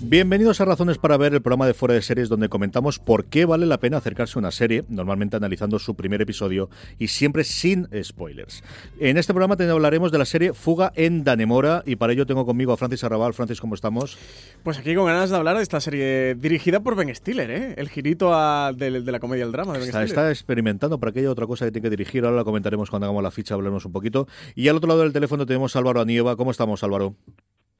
Bienvenidos a Razones para Ver, el programa de Fuera de Series donde comentamos por qué vale la pena acercarse a una serie, normalmente analizando su primer episodio y siempre sin spoilers. En este programa hablaremos de la serie Fuga en Danemora y para ello tengo conmigo a Francis Arrabal. Francis, ¿cómo estamos? Pues aquí con ganas de hablar de esta serie dirigida por Ben Stiller, ¿eh? el girito de, la comedia al drama de Ben está, Stiller. Está experimentando para aquella otra cosa que tiene que dirigir, ahora la comentaremos cuando hagamos la ficha, hablaremos un poquito. Y al otro lado del teléfono tenemos a Álvaro Anieva. ¿Cómo estamos, Álvaro?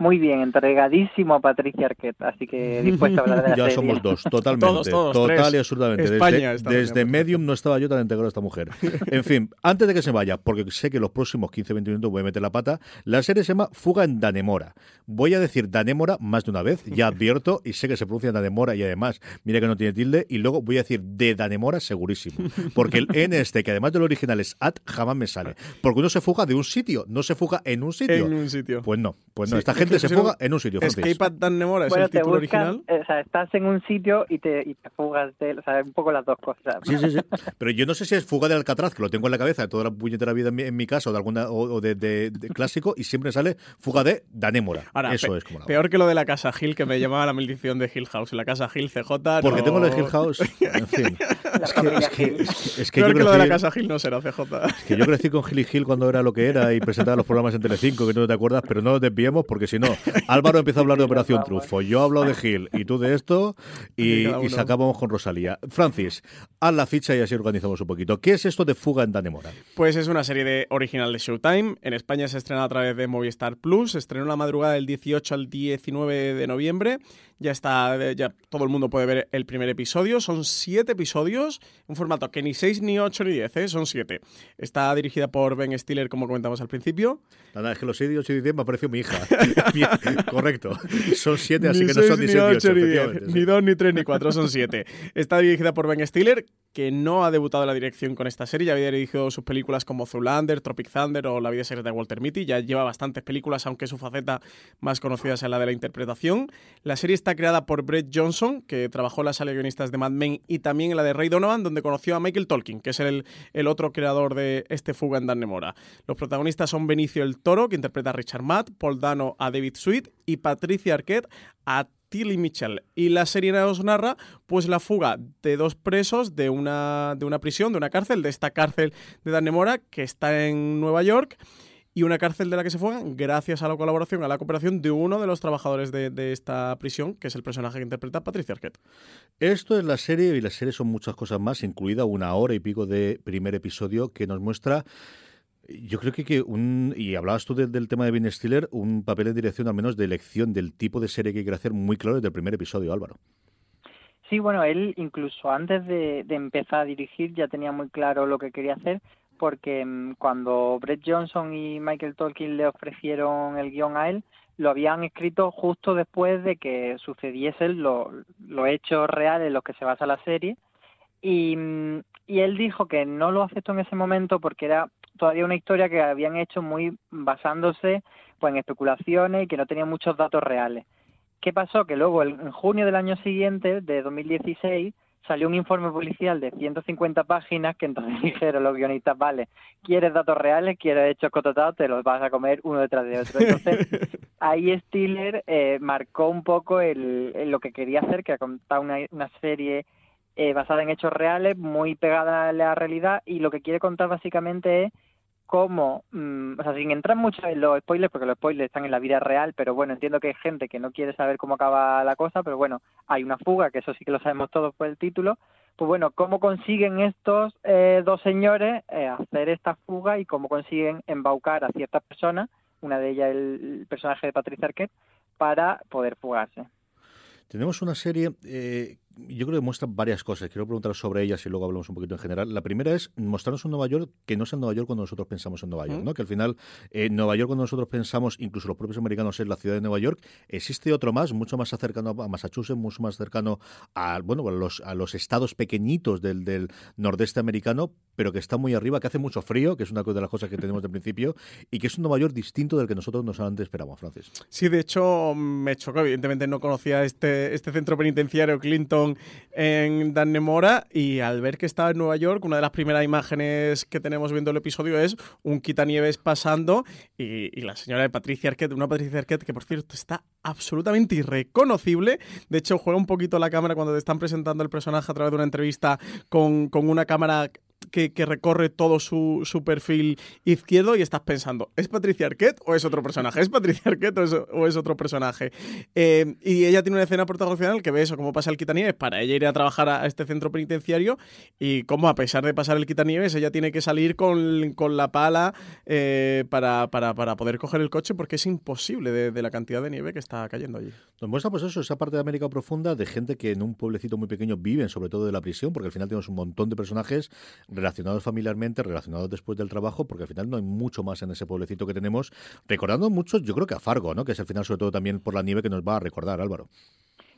Muy bien, entregadísimo a Patricia Arquette, así que dispuesto a hablar de la Ya somos dos, totalmente. todos, total y absolutamente. España desde, desde Medium no estaba yo tan integrado a esta mujer. En fin, antes de que se vaya, porque sé que los próximos 15-20 minutos voy a meter la pata, la serie se llama Fuga en Danemora. Voy a decir Danemora más de una vez, ya advierto, y sé que se pronuncia Danemora y además, mira que no tiene tilde, y luego voy a decir de Danemora segurísimo. Porque el N este, que además del original es at, jamás me sale. Porque uno se fuga de un sitio, no se fuga en un sitio. En un sitio. Pues no, pues no. Esta gente se fuga en un sitio. Escape at Danemora es bueno, el título buscan, original. O sea, estás en un sitio y te, y te fugas de él. O sea, un poco las dos cosas. Sí, sí, sí. Pero yo no sé si es fuga de Alcatraz, que lo tengo en la cabeza de toda la puñetera vida en mi, en mi casa o de alguna o, de, de, de, clásico, y siempre sale fuga de Danémora. Ahora, Eso pe es como la Peor que lo de la Casa Hill, que me llamaba la maldición de Hill House. La Casa Hill CJ. Porque no... tengo lo de Hill House. En fin. es que, es que, es que Peor yo que lo de la crecí- Casa Hill no será CJ. Es que yo crecí con Gil y Gil cuando era lo que era y presentaba los programas en Telecinco, que no te acuerdas, pero no nos desviemos porque si no, Álvaro empieza a hablar de Operación Trufo, yo hablo de Gil y tú de esto y, Y sacábamos con Rosalía. Francis, haz la ficha y así organizamos un poquito. ¿Qué es esto de Fuga en Danemora? Pues es una serie de original de Showtime. En España se estrena a través de Movistar Plus. Se estrenó la madrugada del 18 al 19 de noviembre. Ya está, ya todo el mundo puede ver el primer episodio. Son siete episodios, un formato que ni 6, ni 8, ni 10, ¿eh? son siete. Está dirigida por Ben Stiller, como comentamos al principio. Nada, es que los 6 y 8 y 10 me ha parecido mi hija. Correcto. Son 7, así Ni que no seis, son ni ni 6 ni 8, ocho, ni diez. Ni 2, ni 3, ni 4, son 7. Está dirigida por Ben Stiller, que no ha debutado en la dirección con esta serie. Ya había dirigido sus películas como Zoolander, Tropic Thunder o La vida secreta de Walter Mitty. Ya lleva bastantes películas, aunque su faceta más conocida es la de la interpretación. La serie está creada por Brett Johnson, que trabajó en la sala de guionistas de Mad Men y también en la de Ray Donovan, donde conoció a Michael Tolkien, que es el, otro creador de este Fuga en Danemora. Los protagonistas son Benicio el Toro, que interpreta a Richard Matt, Paul Dano a David Sweet y Patricia Arquette a Tilly Mitchell. Y la serie nos narra pues la fuga de dos presos de una, de una prisión, de una cárcel, de esta cárcel de Danemora, que está en Nueva York, y una cárcel de la que se fugan gracias a la colaboración, a la cooperación de uno de los trabajadores de, de esta prisión, que es el personaje que interpreta Patricia Arquette. Esto es la serie y la serie son muchas cosas más, incluida una hora y pico de primer episodio que nos muestra yo creo que, que un, y hablabas tú del, del tema de Ben Stiller, un papel de dirección al menos de elección del tipo de serie que quiere hacer muy claro desde el primer episodio, Álvaro. Sí, bueno, él incluso antes de, de empezar a dirigir ya tenía muy claro lo que quería hacer porque mm, cuando Brett Johnson y Michael Tolkien le ofrecieron el guion a él, lo habían escrito justo después de que sucediesen los los hechos reales en los que se basa la serie y, mm, y él dijo que no lo aceptó en ese momento porque era todavía una historia que habían hecho muy basándose pues en especulaciones y que no tenía muchos datos reales. ¿Qué pasó? Que luego en junio del año siguiente, de 2016, salió un informe policial de 150 páginas que entonces dijeron los guionistas, vale, ¿quieres datos reales? ¿Quieres hechos cototados? Te los vas a comer uno detrás de otro. Entonces, ahí Stiller eh, marcó un poco el, el lo que quería hacer, que era contar una, una serie eh, basada en hechos reales, muy pegada a la realidad, y lo que quiere contar básicamente es cómo, mm, o sea, sin entrar mucho en los spoilers, porque los spoilers están en la vida real, pero bueno, entiendo que hay gente que no quiere saber cómo acaba la cosa, pero bueno, hay una fuga, que eso sí que lo sabemos todos por el título, pues bueno, cómo consiguen estos eh, dos señores eh, hacer esta fuga y cómo consiguen embaucar a ciertas personas una de ellas el, personaje de Patricia Arquette, para poder fugarse. Tenemos una serie eh, yo creo que muestra varias cosas. Quiero preguntar sobre ellas y luego hablamos un poquito en general. La primera es mostrarnos un Nueva York que no es el Nueva York cuando nosotros pensamos en Nueva York, ¿no? Que al final, en Nueva York cuando nosotros pensamos, incluso los propios americanos, es la ciudad de Nueva York, existe otro más, mucho más cercano a Massachusetts, mucho más cercano a, bueno, a los, a los estados pequeñitos del, del nordeste americano, pero que está muy arriba, que hace mucho frío, que es una de las cosas que tenemos de principio, y que es un Nueva York distinto del que nosotros nos antes esperábamos, Francis. Sí, de hecho, me chocó. Evidentemente no conocía este, este centro penitenciario Clinton en en Dan Nemora y al ver que estaba en Nueva York, una de las primeras imágenes que tenemos viendo el episodio es un quitanieves pasando y, la señora de Patricia Arquette, una Patricia Arquette que por cierto está absolutamente irreconocible. De hecho, juega un poquito la cámara cuando te están presentando el personaje a través de una entrevista con, con una cámara que, recorre todo su, perfil izquierdo y estás pensando, ¿es Patricia Arquette o es otro personaje? ¿Es Patricia Arquette o es, otro personaje? Eh, y ella tiene una escena protagonista que ve eso, cómo pasa el quitanieves para ella ir a trabajar a, este centro penitenciario y cómo a pesar de pasar el quitanieves ella tiene que salir con, la pala eh, para, poder coger el coche porque es imposible de, la cantidad de nieve que está cayendo allí. Nos muestra pues eso, esa parte de América profunda de gente que en un pueblecito muy pequeño viven sobre todo de la prisión porque al final tenemos un montón de personajes relacionados familiarmente, relacionados después del trabajo, porque al final no hay mucho más en ese pueblecito que tenemos, recordando mucho, yo creo que a Fargo, ¿no? que es al final sobre todo también por la nieve que nos va a recordar, Álvaro.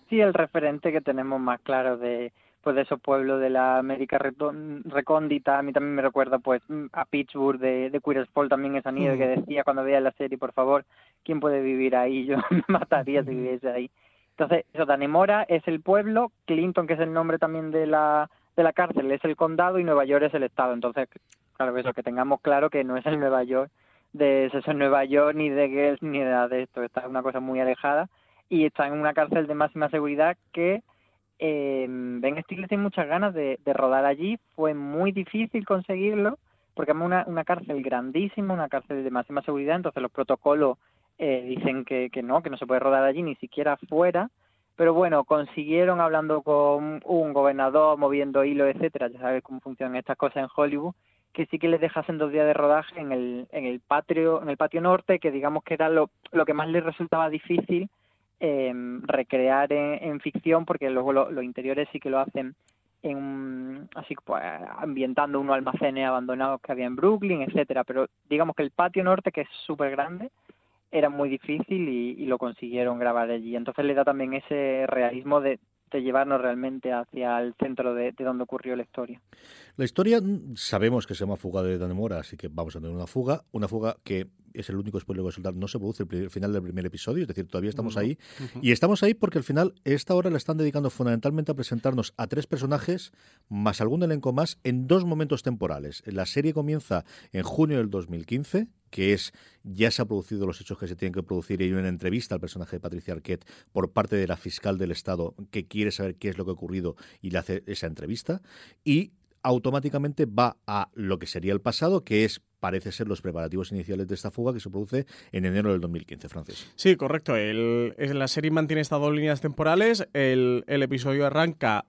Sí, el referente que tenemos más claro de pues de esos pueblos de la América recóndita, a mí también me recuerda pues a Pittsburgh de, de Queer también esa nieve que mm. decía cuando veía la serie, por favor, ¿quién puede vivir ahí? Yo me mataría si viviese ahí. Entonces, eso, Danemora es el pueblo, Clinton, que es el nombre también de la de la cárcel es el condado y Nueva York es el estado. Entonces, claro, eso, que tengamos claro que no es el Nueva York de eso Nueva York ni de Girls ni de nada de esto. Está una cosa muy alejada y está en una cárcel de máxima seguridad que eh, Ben Stiller tiene muchas ganas de, rodar allí. Fue muy difícil conseguirlo porque es una, una cárcel grandísima, una cárcel de máxima seguridad, entonces los protocolos eh, dicen que, que no, que no se puede rodar allí ni siquiera fuera pero bueno, consiguieron hablando con un gobernador, moviendo hilos, etcétera, ya sabes cómo funcionan estas cosas en Hollywood, que sí que les dejasen dos días de rodaje en el, en el patio, en el patio norte, que digamos que era lo, lo que más les resultaba difícil eh, recrear en, ficción, porque luego los interiores sí que lo hacen en así pues ambientando unos almacenes abandonados que había en Brooklyn, etcétera, pero digamos que el patio norte, que es súper grande, era muy difícil y, lo consiguieron grabar allí. Entonces le da también ese realismo de, llevarnos realmente hacia el centro de, donde ocurrió la historia. La historia mm, sabemos que se llama Fuga de Danemora, así que vamos a tener una fuga, una fuga que es el único spoiler que va a soltar, no se produce el, final del primer episodio, es decir, todavía estamos ahí. Y estamos ahí porque al final esta hora la están dedicando fundamentalmente a presentarnos a tres personajes, más algún elenco más, en dos momentos temporales. La serie comienza en junio del 2015, que es ya se han producido los hechos que se tienen que producir y hay una entrevista al personaje de Patricia Arquette por parte de la fiscal del Estado que quiere saber qué es lo que ha ocurrido y le hace esa entrevista. Y automáticamente va a lo que sería el pasado, que es parece ser los preparativos iniciales de esta fuga que se produce en enero del 2015, Francis. Sí, correcto. La serie mantiene estas dos líneas temporales. El episodio arranca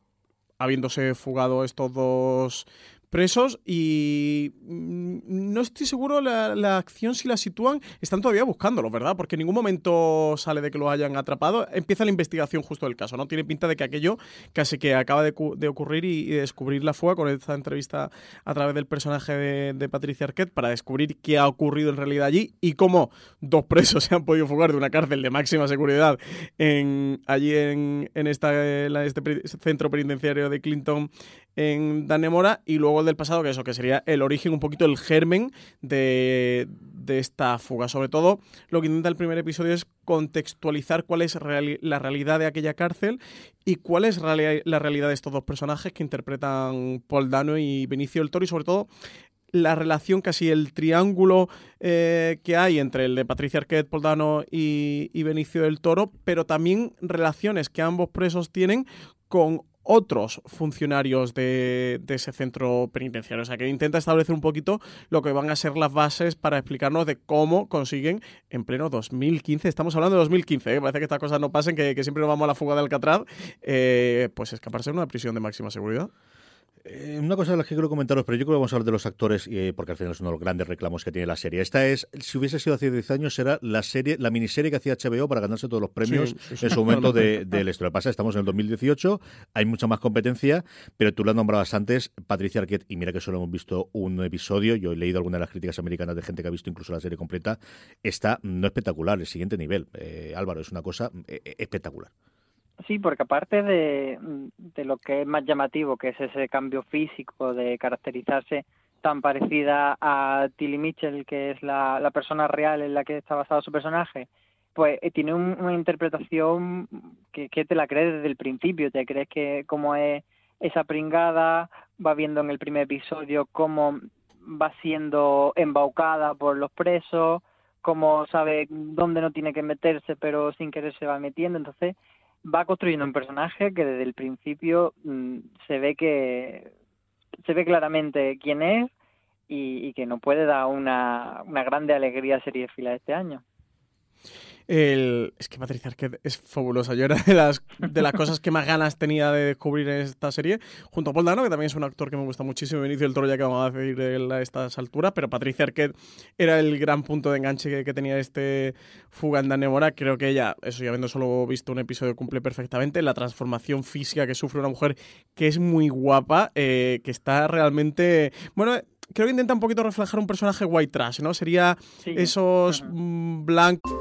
habiéndose fugado estos dos presos y mm, no estoy seguro la, la, acción si la sitúan, están todavía buscándolo, ¿verdad? Porque en ningún momento sale de que lo hayan atrapado. Empieza la investigación justo del caso, ¿no? Tiene pinta de que aquello casi que acaba de, ocurrir y, descubrir la fuga con esta entrevista a través del personaje de, Patricia Arquette para descubrir qué ha ocurrido en realidad allí y cómo dos presos se han podido fugar de una cárcel de máxima seguridad en, allí en, en, en este centro penitenciario de Clinton en Danemora y luego el del pasado, que eso, que sería el origen, un poquito el germen de, esta fuga. Sobre todo, lo que intenta el primer episodio es contextualizar cuál es la realidad de aquella cárcel y cuál es la realidad de estos dos personajes que interpretan Paul Dano y Benicio del Toro y sobre todo la relación, casi el triángulo eh, que hay entre el de Patricia Arquette, Paul Dano y, y Benicio del Toro, pero también relaciones que ambos presos tienen con otros funcionarios de, ese centro penitenciario. O sea, que intenta establecer un poquito lo que van a ser las bases para explicarnos de cómo consiguen en pleno 2015, estamos hablando de 2015, ¿eh? parece que estas cosas no pasen, que, siempre nos vamos a la fuga de Alcatraz, eh, pues escaparse de una prisión de máxima seguridad. Eh, una cosa de las que quiero comentaros, pero yo creo que vamos a hablar de los actores, eh, porque al final es uno de los grandes reclamos que tiene la serie. Esta es, si hubiese sido hace 10 años, será la serie, la miniserie que hacía HBO para ganarse todos los premios en su momento de. Lo que pasa estamos en el 2018, hay mucha más competencia, pero tú la nombrabas antes, Patricia Arquette, y mira que solo hemos visto un episodio, yo he leído algunas de las críticas americanas de gente que ha visto incluso la serie completa, está no espectacular, el siguiente nivel. Eh, Álvaro, es una cosa espectacular. Sí, porque aparte de, de, lo que es más llamativo, que es ese cambio físico de caracterizarse tan parecida a Tilly Mitchell, que es la, la persona real en la que está basado su personaje, pues eh, tiene una interpretación que, que, te la crees desde el principio, te crees que como es esa pringada, va viendo en el primer episodio cómo va siendo embaucada por los presos, cómo sabe dónde no tiene que meterse, pero sin querer se va metiendo, entonces va construyendo un personaje que desde el principio mm, se ve que se ve claramente quién es y, y que no puede dar una, una grande alegría serie fila este año. El, es que Patricia Arquette es fabulosa. Yo era de las, de las cosas que más ganas tenía de descubrir en esta serie, junto a Paul Dano, que también es un actor que me gusta muchísimo, Benicio del Toro, ya que vamos a decir a estas alturas, pero Patricia Arquette era el gran punto de enganche que, tenía este Fuga en Danemora. Creo que ella, eso ya habiendo solo visto un episodio, cumple perfectamente la transformación física que sufre una mujer que es muy guapa, eh, que está realmente... Bueno, creo que intenta un poquito reflejar un personaje white trash, ¿no? Sería sí. esos uh -huh. blancos.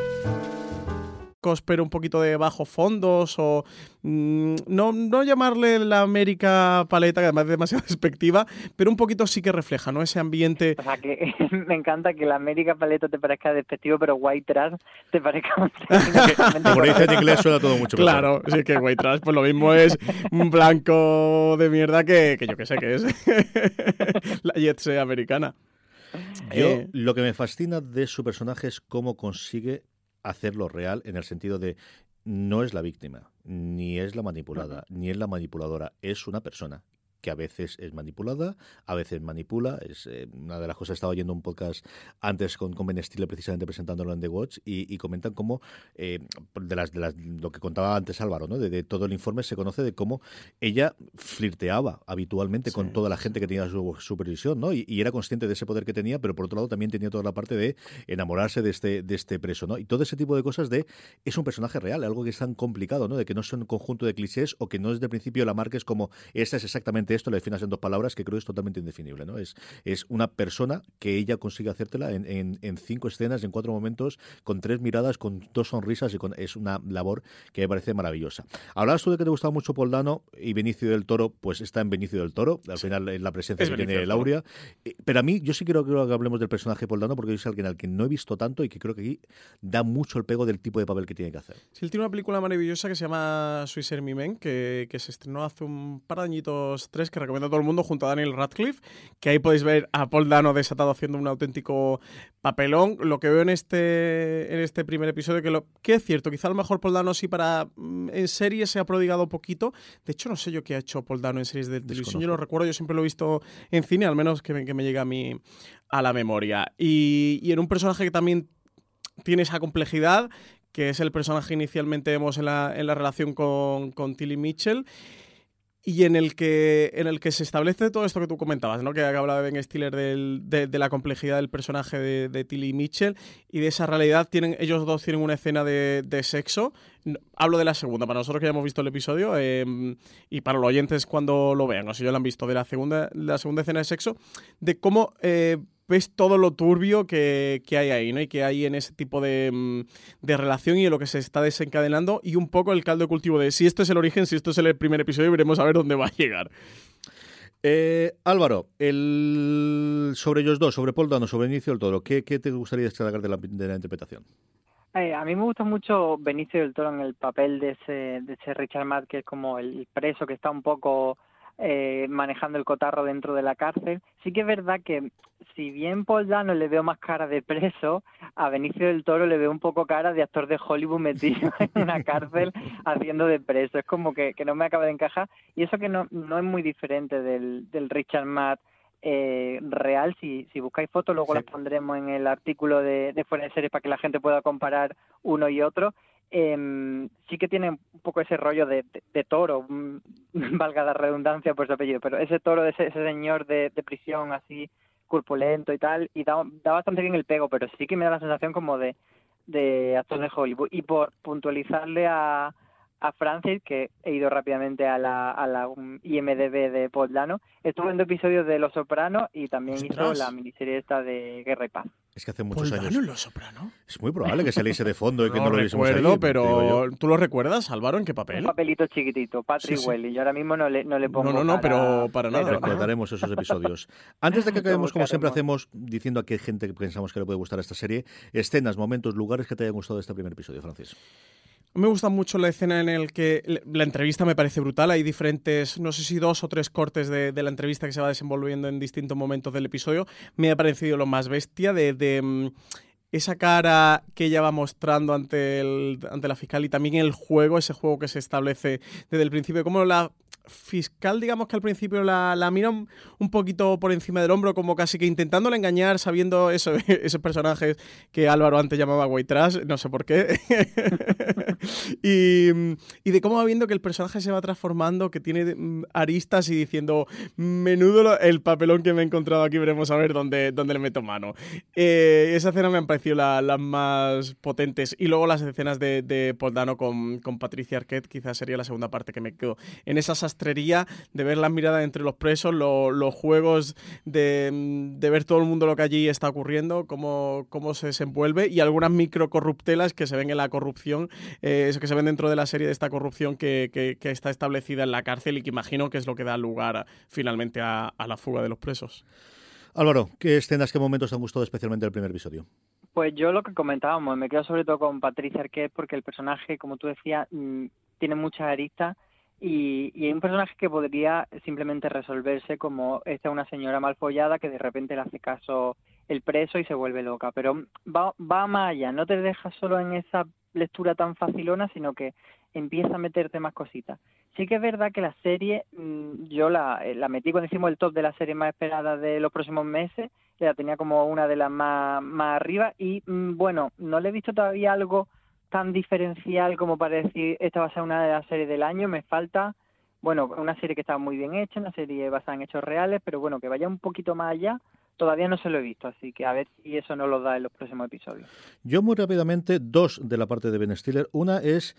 Pero un poquito de bajo fondos o mmm, no, no llamarle la América paleta, que además es demasiado despectiva, pero un poquito sí que refleja, ¿no? Ese ambiente. O sea, que me encanta que la América paleta te parezca despectivo, pero white trash te parezca un Como dice en inglés suena todo mucho mejor. Claro, sí que white trash, pues lo mismo es un blanco de mierda que, que yo que sé que es la Jetse americana. Yo, eh, lo que me fascina de su personaje es cómo consigue hacerlo real en el sentido de no es la víctima, ni es la manipulada, ni es la manipuladora, es una persona que a veces es manipulada, a veces manipula. Es eh, una de las cosas. Estaba oyendo un podcast antes con, con Ben Stiller, precisamente presentándolo en The Watch, y, y comentan cómo, eh, de, las, de las, lo que contaba antes Álvaro, ¿no? de, de, todo el informe se conoce de cómo ella flirteaba habitualmente sí, con toda la gente que tenía su supervisión, ¿no? Y, y, era consciente de ese poder que tenía, pero por otro lado también tenía toda la parte de enamorarse de este, de este preso, ¿no? Y todo ese tipo de cosas de es un personaje real, algo que es tan complicado, ¿no? De que no son un conjunto de clichés o que no desde el principio la marques como esa es exactamente esto, la definas en dos palabras, que creo es totalmente indefinible. ¿no? Es, es una persona que ella consigue hacértela en, en, en, cinco escenas, en cuatro momentos, con tres miradas, con dos sonrisas, y con, es una labor que me parece maravillosa. Hablabas tú de que te gustaba mucho Poldano y Benicio del Toro, pues está en Benicio del Toro, al sí. final en la presencia es que tiene Lauria. Pero a mí, yo sí quiero, quiero que hablemos del personaje Poldano, porque es alguien al que no he visto tanto y que creo que aquí da mucho el pego del tipo de papel que tiene que hacer. Sí, él tiene una película maravillosa que se llama Swiss Army Men, que, que se estrenó hace un par de añitos, tres, que recomiendo a todo el mundo junto a Daniel Radcliffe, que ahí podéis ver a Paul Dano desatado haciendo un auténtico papelón. Lo que veo en este, en este primer episodio, que, lo, que es cierto, quizá a lo mejor Paul Dano sí para en series se ha prodigado poquito. De hecho, no sé yo qué ha hecho Paul Dano en series de televisión, yo lo recuerdo, yo siempre lo he visto en cine, al menos que me, que me llega a mí a la memoria. Y, y en un personaje que también tiene esa complejidad, que es el personaje inicialmente vemos en la, en la relación con, con Tilly Mitchell y en el que en el que se establece todo esto que tú comentabas, ¿no? Que hablaba Ben Stiller del, de, la complejidad del personaje de, de, Tilly Mitchell y de esa realidad. Tienen, ellos dos tienen una escena de, de sexo. Hablo de la segunda, para nosotros que ya hemos visto el episodio eh, y para los oyentes cuando lo vean, o si ya lo han visto, de la segunda, la segunda escena de sexo, de cómo eh, ves todo lo turbio que, que, hay ahí, ¿no? Y que hay en ese tipo de, de, relación y en lo que se está desencadenando y un poco el caldo de cultivo de si esto es el origen, si esto es el primer episodio, veremos a ver dónde va a llegar. Eh, Álvaro, el... sobre ellos dos, sobre Paul Dano, sobre Benicio del Toro, ¿qué, qué te gustaría destacar de la, de la interpretación? Eh, a mí me gusta mucho Benicio del Toro en el papel de ese, de ese Richard Matt, que es como el preso que está un poco eh, manejando el cotarro dentro de la cárcel. Sí que es verdad que si bien Paul Dano le veo más cara de preso, a Benicio del Toro le veo un poco cara de actor de Hollywood metido en una cárcel haciendo de preso. Es como que, que no me acaba de encajar. Y eso que no, no es muy diferente del, del Richard Matt eh, real. Si, si buscáis fotos, luego las pondremos en el artículo de, de Fuera de Series para que la gente pueda comparar uno y otro. Eh, sí que tiene un poco ese rollo de, de, toro, mm, valga la redundancia por su apellido, pero ese toro de ese, ese señor de, de, prisión así corpulento y tal, y da, da, bastante bien el pego, pero sí que me da la sensación como de, de actor de Hollywood. Y por puntualizarle a, a Francis, que he ido rápidamente a la, a la IMDB de Poldano, estuvo en dos episodios de Los Sopranos y también ¡Ostras! hizo la miniserie esta de Guerra y Paz. Es que hace muchos ¿Poldano años. Los Soprano? Es muy probable que saliese de fondo y que no, no lo viésemos recuerdo, ahí, pero. ¿tú lo recuerdas, Álvaro, en qué Un papel? papelito chiquitito, Patrick Sí, sí. Welly. Yo ahora mismo no le, no le pongo no, no, cara- pero para nada. pero- Recordaremos esos episodios. Antes de que acabemos, como siempre hacemos, diciendo a qué gente que pensamos que le puede gustar esta serie, escenas, momentos, lugares que te hayan gustado de este primer episodio, Francis. Me gusta mucho la escena en el que la entrevista me parece brutal. Hay diferentes, no sé si dos o tres cortes de, la entrevista que se va desenvolviendo en distintos momentos del episodio. Me ha parecido lo más bestia de, mm, esa cara que ella va mostrando ante, el, ante la fiscal y también el juego, ese juego que se establece desde el principio. Como la fiscal, digamos que al principio la, la mira un, un poquito por encima del hombro, como casi que intentándola engañar, sabiendo eso, esos personajes que Álvaro antes llamaba white trash, no sé por qué. y, y, de cómo va viendo que el personaje se va transformando, que tiene mm, aristas y diciendo, menudo el papelón que me he encontrado aquí, veremos a ver dónde, dónde le meto mano. Eh, esa escena me han parecido las la más potentes. Y luego las escenas de, de Paul Dano con, con Patricia Arquette, quizás sería la segunda parte que me quedo. En esa sastrería de ver las miradas entre los presos, lo, los juegos de, de, ver todo el mundo lo que allí está ocurriendo, cómo, cómo se desenvuelve y algunas micro corruptelas que se ven en la corrupción, eh, eso que se ven dentro de la serie de esta corrupción que, que, que, está establecida en la cárcel y que imagino que es lo que da lugar a, finalmente a, a, la fuga de los presos. Álvaro, ¿qué escenas, qué momentos te han gustado especialmente del primer episodio? Pues yo lo que comentábamos, me quedo sobre todo con Patricia Arquette porque el personaje, como tú decías, mmm, tiene muchas aristas y, y, hay un personaje que podría simplemente resolverse como esta es una señora mal follada que de repente le hace caso el preso y se vuelve loca, pero va, va más allá, no te deja solo en esa lectura tan facilona, sino que empieza a meterte más cositas. Sí que es verdad que la serie, mmm, yo la, la metí cuando hicimos el top de la serie más esperada de los próximos meses, la tenía como una de las más, más arriba y mmm, bueno, no le he visto todavía algo tan diferencial como para decir esta va a ser una de las series del año, me falta, bueno, una serie que está muy bien hecha, una serie basada en hechos reales, pero bueno, que vaya un poquito más allá, todavía no se lo he visto, así que a ver si eso nos lo da en los próximos episodios. Yo muy rápidamente, dos de la parte de Ben Stiller. Una es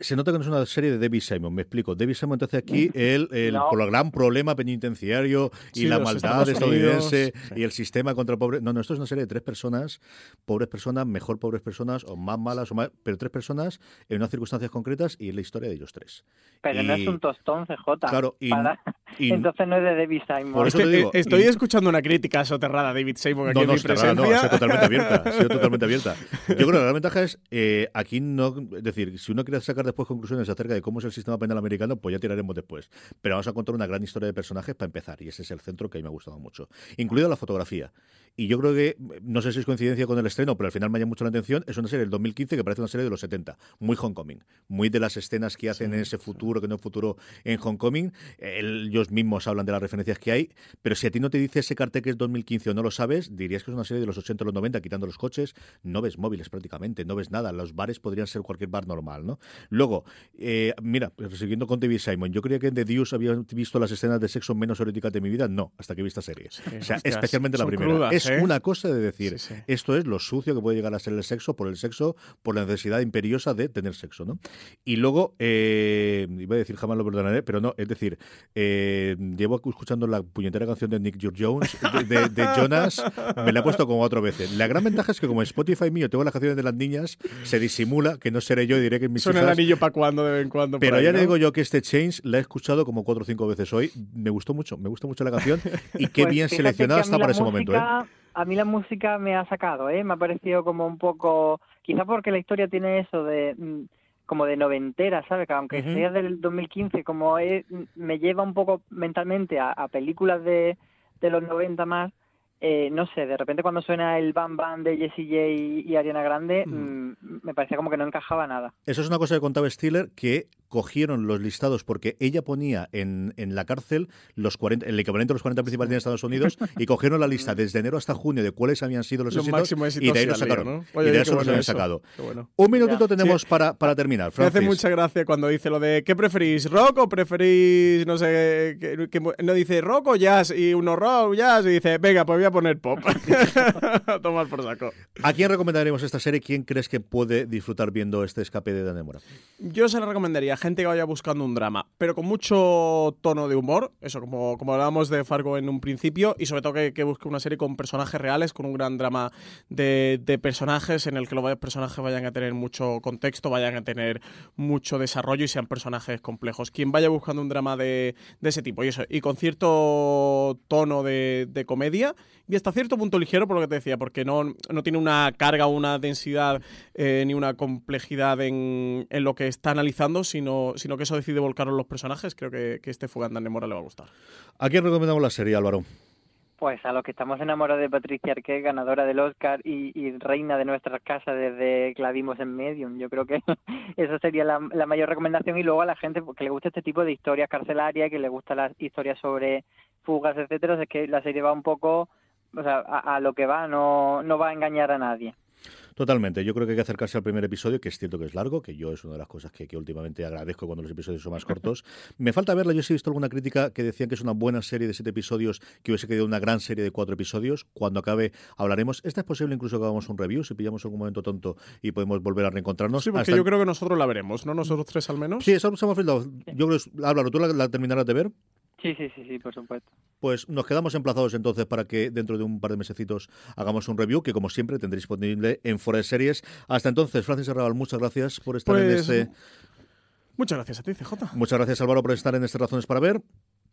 se nota que no es una serie de David Simon, me explico. David Simon entonces aquí el, el, no. el gran problema penitenciario y sí, la maldad estadounidense sí. y el sistema contra el pobre. No, no, esto es una serie de tres personas, pobres personas, mejor pobres personas, o más malas, o más, pero tres personas en unas circunstancias concretas y en la historia de ellos tres. Pero y, no es un tostón, CJ. Claro, y, para... y entonces no es de David Simon. Por eso te digo, estoy escuchando una crítica soterrada a David Simon aquí no, en no, mi presencia. No, ha sido totalmente abierta, ha sido totalmente abierta. Yo creo que la gran ventaja es, eh, aquí no, es decir, si uno quiere sacar después conclusiones acerca de cómo es el sistema penal americano, pues ya tiraremos después. Pero vamos a contar una gran historia de personajes para empezar, y ese es el centro que a mí me ha gustado mucho. Incluida la fotografía. Y yo creo que, no sé si es coincidencia con el estreno, pero al final me llama mucho la atención, es una serie del 2015 que parece una serie de los 70, muy Homecoming, muy de las escenas que hacen sí, en ese futuro, que no es futuro en Homecoming. Ellos mismos hablan de las referencias que hay, pero si a ti no te dice ese cartel que es 2015 o no lo sabes, dirías que es una serie de los 80 o los 90, quitando los coches, no ves móviles prácticamente, no ves nada. Los bares podrían ser cualquier bar normal, ¿no? Luego, eh, mira, siguiendo con David Simon, yo creía que en The Deuce había visto las escenas de sexo menos eróticas de mi vida, no, hasta que vi esta serie. Sí, o sea, hostias, especialmente la primera. Crudas, es ¿eh? una cosa de decir, sí, sí. esto es lo sucio que puede llegar a ser el sexo por el sexo, por la necesidad imperiosa de tener sexo, ¿no? Y luego, eh, iba a decir jamás lo perdonaré, pero no, es decir, eh, llevo escuchando la puñetera canción de Nick George Jones, de, de, de, Jonas, me la he puesto como cuatro veces. La gran ventaja es que como Spotify mío tengo las canciones de las niñas, se disimula que no seré yo y diré que mis hijas, anillo para cuando de vez en cuando. Pero ahí, ya ¿no? le digo yo que este Change la he escuchado como cuatro o cinco veces hoy. Me gustó mucho, me gusta mucho la canción y qué pues bien seleccionada está para ese momento. ¿eh? A mí la música me ha sacado, ¿eh? me ha parecido como un poco, quizá porque la historia tiene eso de mm, como de noventera, ¿sabes? Que aunque sea del 2015, como es, me lleva un poco mentalmente a, a películas de, de los 90 más, eh, no sé, de repente cuando suena el Bam Bam de Jessie J y, Ariana Grande, mm, me parecía como que no encajaba nada. Eso es una cosa que contaba Stiller, que cogieron los listados porque ella ponía en, en la cárcel los 40, el equivalente a los 40 principales de Estados Unidos y cogieron la lista desde enero hasta junio de cuáles habían sido los, éxitos, y de ahí los sacaron. y de eso los habían sacado. Un minutito tenemos para, para terminar. Me hace mucha gracia cuando dice lo de ¿qué preferís? ¿Rock o preferís, no sé, que, no dice rock o jazz? Y uno rock, jazz, y dice, venga, pues voy a poner pop. Tomar por saco. ¿A quién recomendaríamos esta serie? ¿Quién crees que puede disfrutar viendo este escape de Danemora? Yo se la recomendaría gente que vaya buscando un drama, pero con mucho tono de humor, eso como, como hablábamos de Fargo en un principio, y sobre todo que, busque una serie con personajes reales, con un gran drama de, personajes en el que los personajes vayan a tener mucho contexto, vayan a tener mucho desarrollo y sean personajes complejos. Quien vaya buscando un drama de, ese tipo, y eso, y con cierto tono de, comedia, y hasta cierto punto ligero, por lo que te decía, porque no, no tiene una carga, una densidad eh, ni una complejidad en, en, lo que está analizando, sino, sino que eso decide volcar los personajes, creo que, que este Fuganda Nemora le va a gustar. ¿A quién recomendamos la serie, Álvaro? Pues a los que estamos enamorados de Patricia Arquette, ganadora del Oscar y, reina de nuestras casas desde que la vimos en Medium. Yo creo que esa sería la, mayor recomendación. Y luego a la gente que le gusta este tipo de historias carcelarias, que le gusta las historias sobre fugas, etcétera, es que la serie va un poco o sea, a, a lo que va, no, no va a engañar a nadie. Totalmente. Yo creo que hay que acercarse al primer episodio, que es cierto que es largo, que yo es una de las cosas que, últimamente agradezco cuando los episodios son más cortos. Me falta verla. Yo sí he visto alguna crítica que decían que es una buena serie de siete episodios, que hubiese quedado una gran serie de cuatro episodios. Cuando acabe hablaremos. Esta es posible incluso que hagamos un review, si pillamos algún momento tonto y podemos volver a reencontrarnos. Sí, porque yo creo que nosotros la veremos, ¿no? Nosotros tres al menos. Sí, eso hemos Yo creo Álvaro, ¿tú la terminarás de ver? Sí, sí, sí, sí, por supuesto. Pues nos quedamos emplazados entonces para que dentro de un par de mesecitos hagamos un review que como siempre tendréis disponible en de Series. Hasta entonces, Francis Arrabal, muchas gracias por estar en pues, este... Muchas gracias a ti, CJ. Muchas gracias Álvaro por estar en este Razones para Ver.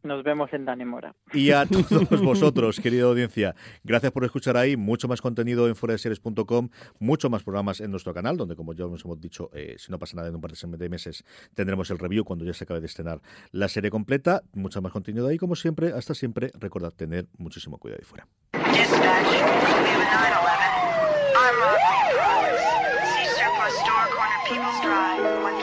Nos vemos en Danemora. Y a todos vosotros, querida audiencia, gracias por escuchar ahí. Mucho más contenido en foraseries.com, mucho más programas en nuestro canal, donde, como ya os hemos dicho, eh, si no pasa nada en un par de meses, tendremos el review cuando ya se acabe de estrenar la serie completa. Mucho más contenido ahí, como siempre. Hasta siempre, recordad tener muchísimo cuidado ahí fuera. Dispatch,